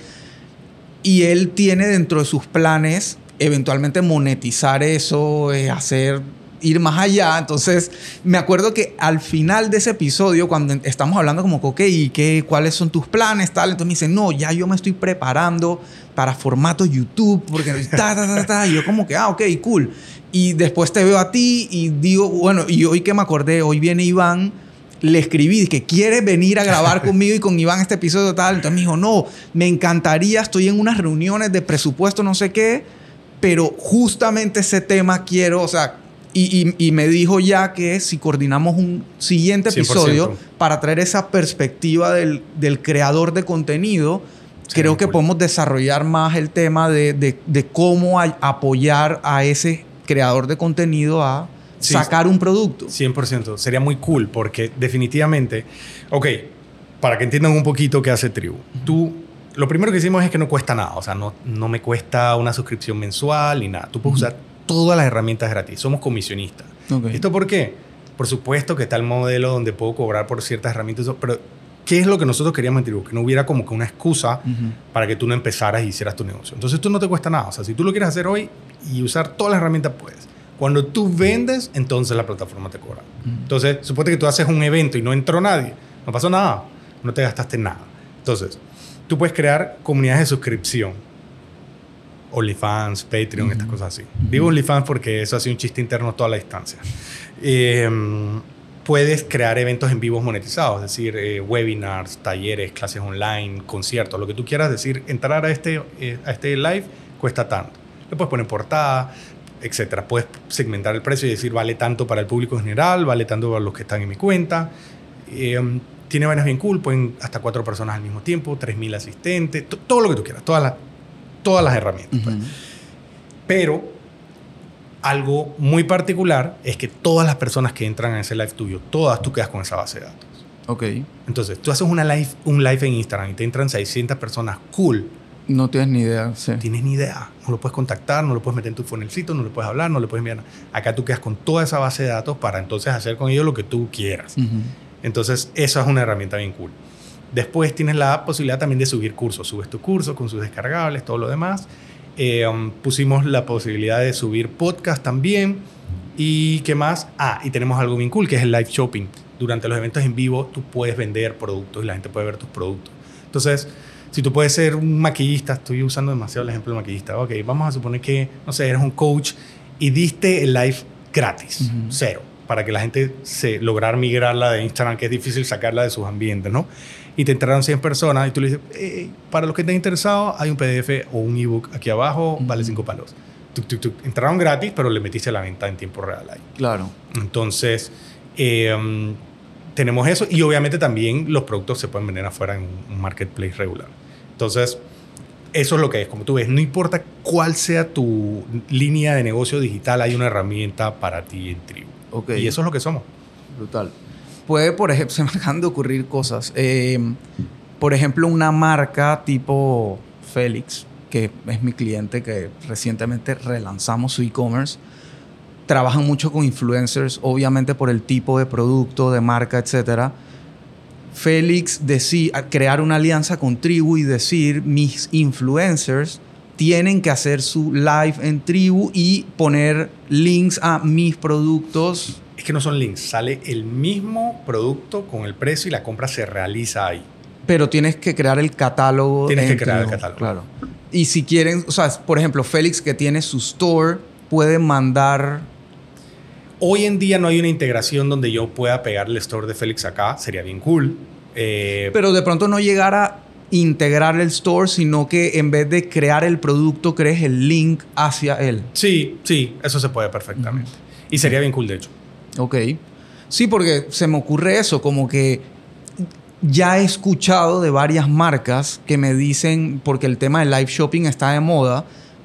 Y él tiene dentro de sus planes eventualmente monetizar eso, eh, hacer ir más allá. Entonces, me acuerdo que al final de ese episodio, cuando estamos hablando como, ok, ¿y qué, cuáles son tus planes? Tal, entonces me dicen, no, ya yo me estoy preparando para formato YouTube, porque ta, ta, ta, ta. Y yo como que, ah, ok, cool. Y después te veo a ti y digo, bueno, y hoy que me acordé, hoy viene Iván, le escribí que quiere venir a grabar conmigo y con Iván este episodio tal. Entonces me dijo, no, me encantaría, estoy en unas reuniones de presupuesto, no sé qué pero justamente ese tema quiero, o sea, Y, me dijo ya que si coordinamos un siguiente episodio para traer esa perspectiva del, creador de contenido, creo que podemos desarrollar más el tema de, cómo apoyar a ese creador de contenido a sacar un producto. 100%. Sería muy cool porque definitivamente, ok, para que entiendan un poquito qué hace Tribu. Tú, lo primero que hicimos es que no cuesta nada. O sea, no, no me cuesta una suscripción mensual ni nada. Tú puedes usar todas las herramientas gratis. Somos comisionistas. ¿Esto por qué? Por supuesto que está el modelo donde puedo cobrar por ciertas herramientas, pero ¿qué es lo que nosotros queríamos en Tribu? Que no hubiera como que una excusa para que tú no empezaras y hicieras tu negocio. Entonces, esto no te cuesta nada. O sea, si tú lo quieres hacer hoy y usar todas las herramientas, puedes. Cuando tú vendes, entonces la plataforma te cobra. Entonces, suponte que tú haces un evento y no entró nadie. No pasó nada. No te gastaste nada. Entonces, tú puedes crear comunidades de suscripción OnlyFans, Patreon, estas cosas así. Digo OnlyFans porque eso ha sido un chiste interno toda la distancia. Em, puedes crear eventos en vivos monetizados, es decir, eh, webinars, talleres, clases online, conciertos, lo que tú quieras decir, entrar a este, eh, a este live cuesta tanto. Le puedes poner portada, etcétera. Puedes segmentar el precio y decir, vale tanto para el público en general, vale tanto para los que están en mi cuenta. Em, tiene vainas bien cool, pueden hasta cuatro personas al mismo tiempo, 3.000 asistentes, todo lo que tú quieras, todas las todas las herramientas. Pues. Pero algo muy particular es que todas las personas que entran en ese live tuyo, todas tú quedas con esa base de datos. Ok. Entonces, tú haces una live, un live en Instagram y te entran 600 personas, cool. No tienes ni idea, sí. Tienes ni idea. No lo puedes contactar, no lo puedes meter en tu funnelcito, no le puedes hablar, no le puedes enviar Acá tú quedas con toda esa base de datos para entonces hacer con ellos lo que tú quieras. Entonces, eso es una herramienta bien cool. Después tienes la posibilidad también de subir cursos. Subes tu curso con sus descargables, todo lo demás. Eh, um, pusimos la posibilidad de subir podcast también. ¿Y qué más? Ah, y tenemos algo bien cool que es el live shopping. Durante los eventos en vivo tú puedes vender productos y la gente puede ver tus productos. Entonces, si tú puedes ser un maquillista, estoy usando demasiado el ejemplo de maquillista. Ok, vamos a suponer que, no sé, eres un coach y diste el live gratis, cero, para que la gente se lograr migrarla de Instagram, que es difícil sacarla de sus ambientes, ¿no? y te entraron 100 personas y tú le dices, para los que estén interesados, hay un PDF o un ebook aquí abajo, vale 5 palos. Entraron gratis, pero le metiste la venta en tiempo real ahí. Claro. Entonces, em, tenemos eso y obviamente también los productos se pueden vender afuera en un marketplace regular. Entonces, eso es lo que es. Como tú ves, no importa cuál sea tu línea de negocio digital, hay una herramienta para ti en Tribu. Okay. Y eso es lo que somos. Brutal puede, por ejemplo, se me acaban de ocurrir cosas. Eh, por ejemplo, una marca tipo Félix, que es mi cliente, que recientemente relanzamos su e-commerce, trabajan mucho con influencers, obviamente por el tipo de producto, de marca, etc. Félix decide crear una alianza con Tribu y decir, mis influencers tienen que hacer su live en Tribu y poner links a mis productos es que no son links, sale el mismo producto con el precio y la compra se realiza ahí. Pero tienes que crear el catálogo. Tienes que crear el catálogo. Claro. Y si quieren, o sea, por ejemplo, Félix que tiene su store, puede mandar. Hoy en día no hay una integración donde yo pueda pegar el store de Félix acá, sería bien cool. Eh, Pero de pronto no llegar a integrar el store, sino que en vez de crear el producto, crees el link hacia él. Sí, sí, eso se puede perfectamente. Y sería bien cool, de hecho. Ok. Sí, porque se me ocurre eso, como que ya he escuchado de varias marcas que me dicen, porque el tema del live shopping está de moda,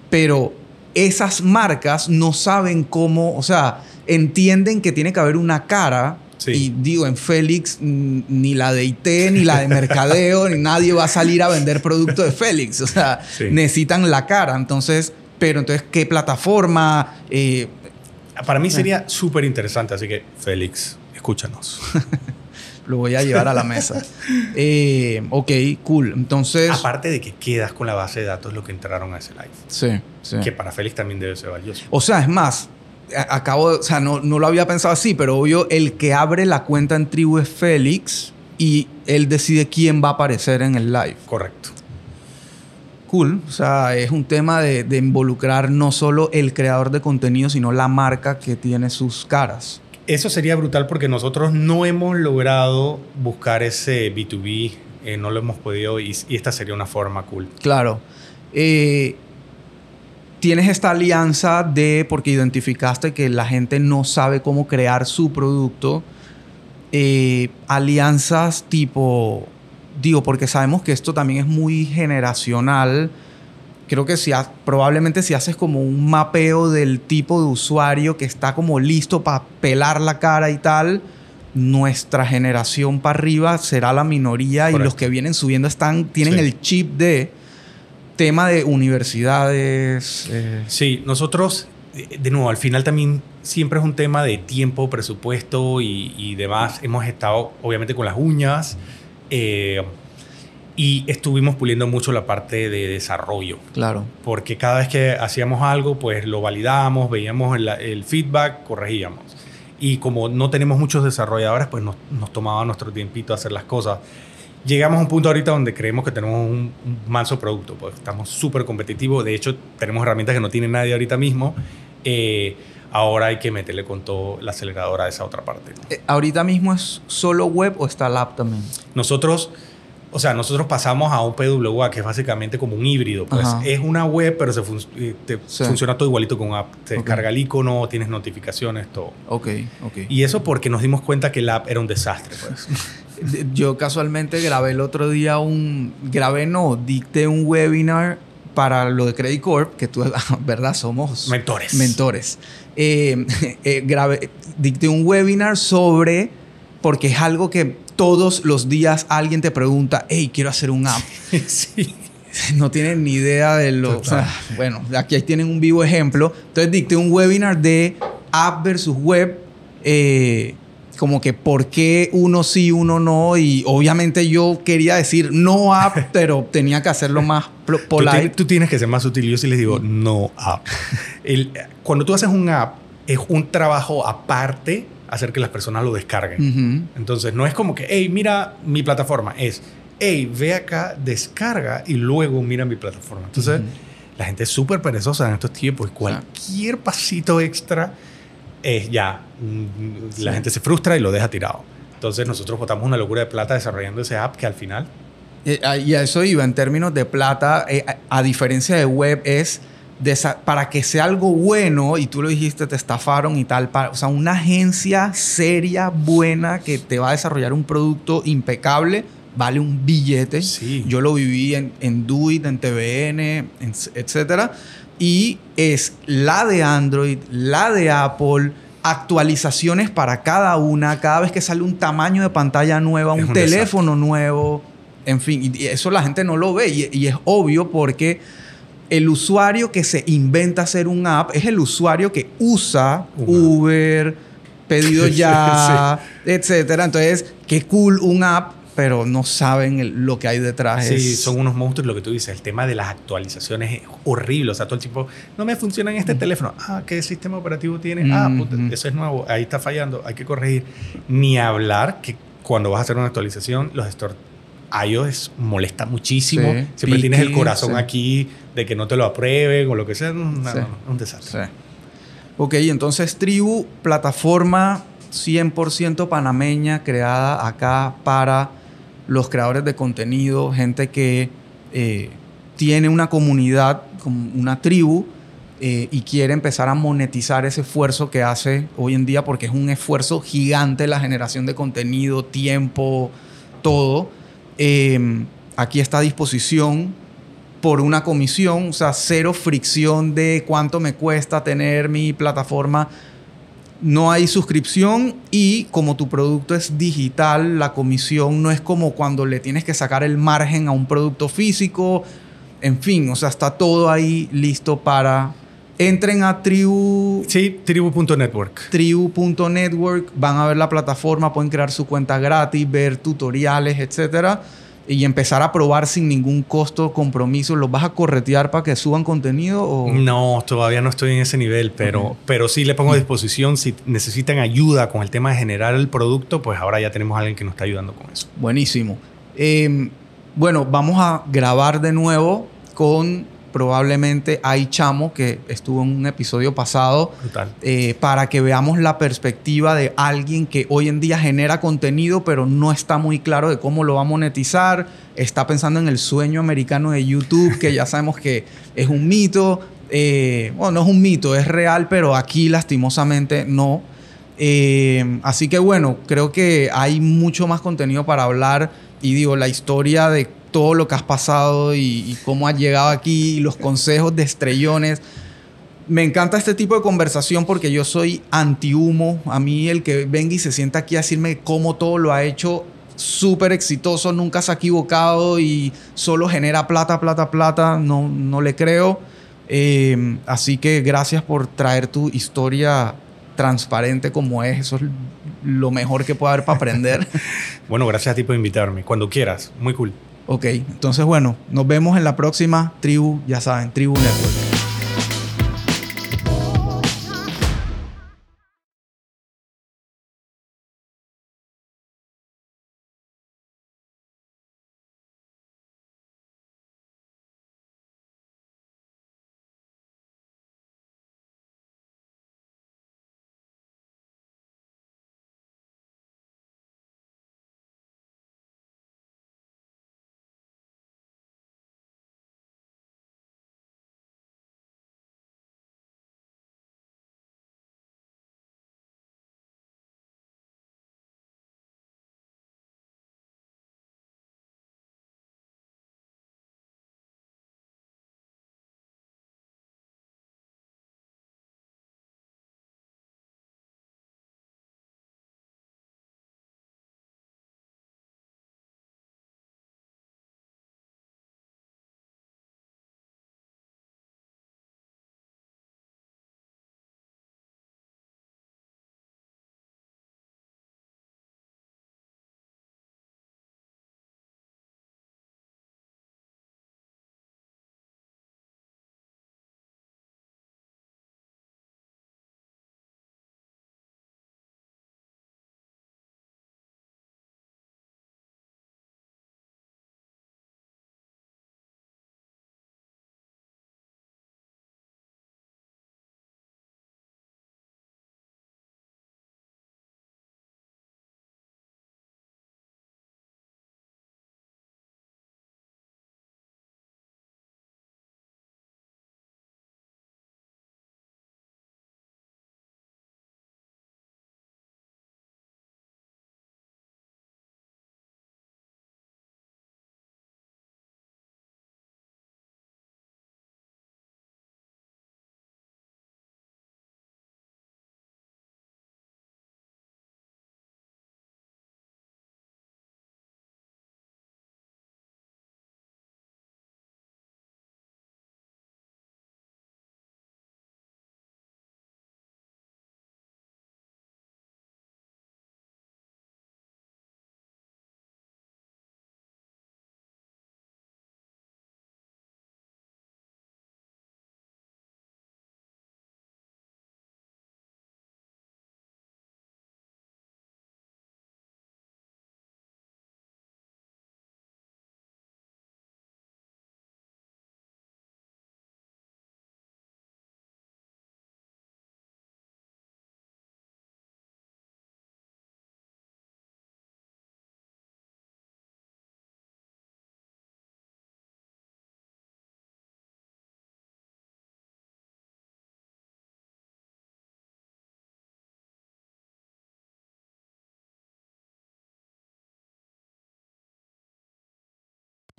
pero esas marcas no saben cómo, o sea, entienden que tiene que haber una cara. Y digo, en Félix, ni la de IT, ni la de mercadeo, ni nadie va a salir a vender producto de Félix. O sea, necesitan la cara. Entonces, pero entonces, ¿qué plataforma? Eh, para mí sería súper interesante, así que Félix, escúchanos. Lo voy a llevar a la mesa. Eh, ok, cool. Entonces. Aparte de que quedas con la base de datos lo que entraron a ese live. Sí, sí. Que para Félix también debe ser valioso. O sea, es más, acabo, o sea, no, no lo había pensado así, pero obvio, el que abre la cuenta en tribu es Félix y él decide quién va a aparecer en el live. Correcto cool. O sea, es un tema de, involucrar no solo el creador de contenido, sino la marca que tiene sus caras. Eso sería brutal porque nosotros no hemos logrado buscar ese B2B, eh, no lo hemos podido y, esta sería una forma cool. Claro. Eh, tienes esta alianza de, porque identificaste que la gente no sabe cómo crear su producto, eh, alianzas tipo, digo, porque sabemos que esto también es muy generacional. Creo que si probablemente si haces como un mapeo del tipo de usuario que está como listo para pelar la cara y tal, nuestra generación para arriba será la minoría y los que vienen subiendo están, tienen el chip de tema de universidades. Eh. Sí, nosotros, de nuevo, al final también siempre es un tema de tiempo, presupuesto y, demás. Hemos estado, obviamente, con las uñas. Eh, y estuvimos puliendo mucho la parte de desarrollo. Claro. Porque cada vez que hacíamos algo, pues lo validábamos, veíamos el, feedback, corregíamos. Y como no tenemos muchos desarrolladores, pues nos, nos tomaba nuestro tiempito hacer las cosas llegamos a un punto ahorita donde creemos que tenemos un, manso producto, pues estamos súper competitivos, de hecho tenemos herramientas que no tiene nadie ahorita mismo, eh, ahora hay que meterle con todo la aceleradora a esa otra parte. Eh, ¿Ahorita mismo es solo web o está la app también? Nosotros... O sea, nosotros pasamos a un PWA, que es básicamente como un híbrido. Pues es una web, pero se eh, funciona todo igualito con app. Te carga el icono, tienes notificaciones, todo. Ok, ok. Y eso porque nos dimos cuenta que la app era un desastre, pues. Yo casualmente grabé el otro día un... Grabé, no, dicté un webinar para lo de Credit Corp, que tú, ¿verdad? Somos... Mentores. Mentores. Eh, eh, grabé, dicté un webinar sobre... Porque es algo que todos los días alguien te pregunta, hey, quiero hacer un app. sí. No tienen ni idea de lo... bueno, aquí tienen un vivo ejemplo. Entonces dicté un webinar de app versus web. Eh, como que por qué uno sí, uno no. Y obviamente yo quería decir no app, pero tenía que hacerlo más polite. Tú, tienes que ser más sutil. Yo sí les digo no app. El, cuando tú haces un app, es un trabajo aparte hacer que las personas lo descarguen. Entonces, no es como que, hey, mira mi plataforma. Es, hey, ve acá, descarga y luego mira mi plataforma. Entonces, la gente es súper perezosa en estos tiempos. Cualquier pasito extra es ya, mm, la gente se frustra y lo deja tirado. Entonces nosotros botamos una locura de plata desarrollando ese app que al final... Eh, ah, y a eso iba, en términos de plata, eh, a, diferencia de web, es para que sea algo bueno, y tú lo dijiste, te estafaron y tal, o sea, una agencia seria, buena, que te va a desarrollar un producto impecable, vale un billete. Sí. Yo lo viví en, en Duit, en TVN, etcétera y es la de Android, la de Apple, actualizaciones para cada una, cada vez que sale un tamaño de pantalla nueva, un, teléfono nuevo, en fin, y eso la gente no lo ve y, es obvio porque el usuario que se inventa hacer un app es el usuario que usa Uber, pedido ya, etcétera. Entonces, qué cool un app pero no saben lo que hay detrás. Sí, son unos monstruos lo que tú dices. El tema de las actualizaciones es horrible. O sea, todo el tiempo, no me funciona en este teléfono. Ah, ¿qué sistema operativo tiene? Ah, eso es nuevo. Ahí está fallando. Hay que corregir. Ni hablar que cuando vas a hacer una actualización, los store iOS molesta muchísimo. Siempre tienes el corazón aquí de que no te lo aprueben o lo que sea. un desastre. Ok, entonces Tribu, plataforma 100% panameña creada acá para los creadores de contenido, gente que eh, tiene una comunidad, una tribu, eh, y quiere empezar a monetizar ese esfuerzo que hace hoy en día, porque es un esfuerzo gigante la generación de contenido, tiempo, todo. Em, aquí está a disposición por una comisión, o sea, cero fricción de cuánto me cuesta tener mi plataforma no hay suscripción y como tu producto es digital, la comisión no es como cuando le tienes que sacar el margen a un producto físico. En fin, o sea, está todo ahí listo para... Entren a Tribu... Sí, tribu.network. Tribu.network, van a ver la plataforma, pueden crear su cuenta gratis, ver tutoriales, etcétera y empezar a probar sin ningún costo, compromiso? ¿Los vas a corretear para que suban contenido? O? No, todavía no estoy en ese nivel, pero, pero sí le pongo a disposición. Si necesitan ayuda con el tema de generar el producto, pues ahora ya tenemos a alguien que nos está ayudando con eso. Buenísimo. Em, bueno, vamos a grabar de nuevo con probablemente hay Chamo, que estuvo en un episodio pasado, eh, para que veamos la perspectiva de alguien que hoy en día genera contenido, pero no está muy claro de cómo lo va a monetizar. Está pensando en el sueño americano de YouTube, que ya sabemos que es un mito. Eh, bueno, no es un mito, es real, pero aquí lastimosamente no. Eh, así que bueno, creo que hay mucho más contenido para hablar y digo, la historia de todo lo que has pasado y, y cómo has llegado aquí y los consejos de estrellones me encanta este tipo de conversación porque yo soy anti-humo. A mí el que venga y se sienta aquí a decirme cómo todo lo ha hecho súper exitoso, nunca se ha equivocado y solo genera plata, plata, plata, no, no le creo. Eh, así que gracias por traer tu historia transparente como es. Eso es lo mejor que puede haber para aprender. bueno, gracias a ti por invitarme. Cuando quieras. Muy cool. Ok, entonces bueno, nos vemos en la próxima tribu, ya saben, Tribu Network.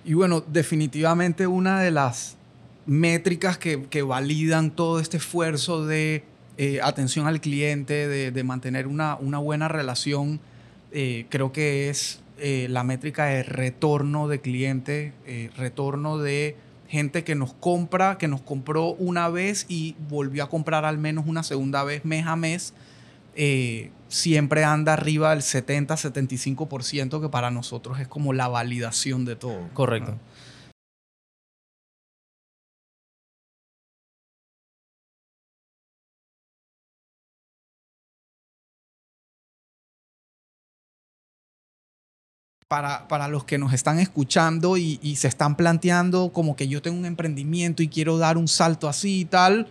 Y bueno, definitivamente una de las métricas que, validan todo este esfuerzo de eh, atención al cliente, de, mantener una, buena relación, eh, creo que es eh, la métrica de retorno de cliente, retorno de gente que nos compra, que nos compró una vez y volvió a comprar al menos una segunda vez mes a mes eh, siempre anda arriba del 70-75%, que para nosotros es como la validación de todo. Correcto. Para, para, los que nos están escuchando y, y, se están planteando como que yo tengo un emprendimiento y quiero dar un salto así y tal,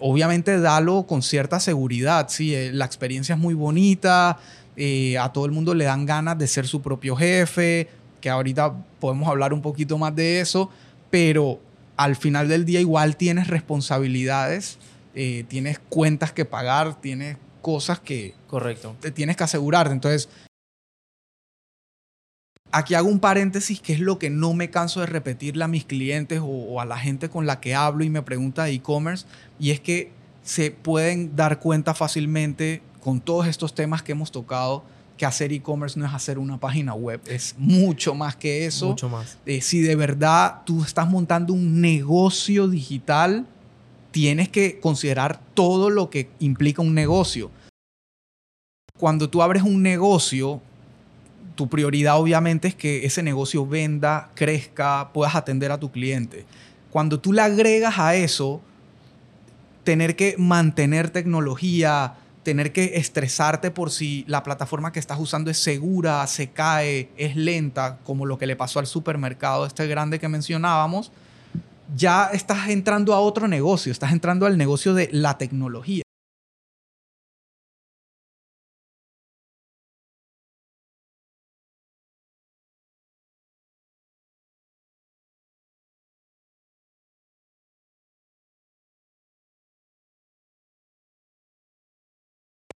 obviamente dalo con cierta seguridad, sí, eh, la experiencia es muy bonita, eh, a todo el mundo le dan ganas de ser su propio jefe, que ahorita podemos hablar un poquito más de eso, pero al final del día igual tienes responsabilidades, eh, tienes cuentas que pagar, tienes cosas que Correcto. te tienes que asegurar. Entonces, aquí hago un paréntesis que es lo que no me canso de repetirle a mis clientes o, o a la gente con la que hablo y me pregunta de e-commerce, y es que se pueden dar cuenta fácilmente con todos estos temas que hemos tocado que hacer e-commerce no es hacer una página web, es mucho más que eso. Mucho más. Eh, si de verdad tú estás montando un negocio digital, tienes que considerar todo lo que implica un negocio. Cuando tú abres un negocio, tu prioridad obviamente es que ese negocio venda, crezca, puedas atender a tu cliente. Cuando tú le agregas a eso, tener que mantener tecnología, tener que estresarte por si la plataforma que estás usando es segura, se cae, es lenta, como lo que le pasó al supermercado este grande que mencionábamos, ya estás entrando a otro negocio, estás entrando al negocio de la tecnología.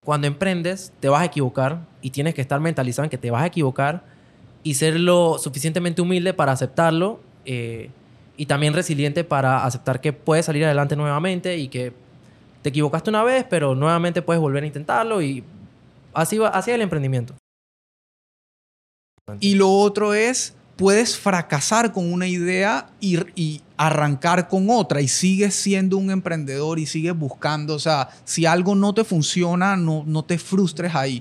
Cuando emprendes, te vas a equivocar y tienes que estar mentalizado en que te vas a equivocar y ser lo suficientemente humilde para aceptarlo eh, y también resiliente para aceptar que puedes salir adelante nuevamente y que te equivocaste una vez, pero nuevamente puedes volver a intentarlo y así va, es el emprendimiento. Y lo otro es, puedes fracasar con una idea y, y, arrancar con otra y sigues siendo un emprendedor y sigues buscando. O sea, si algo no te funciona, no, no te frustres ahí.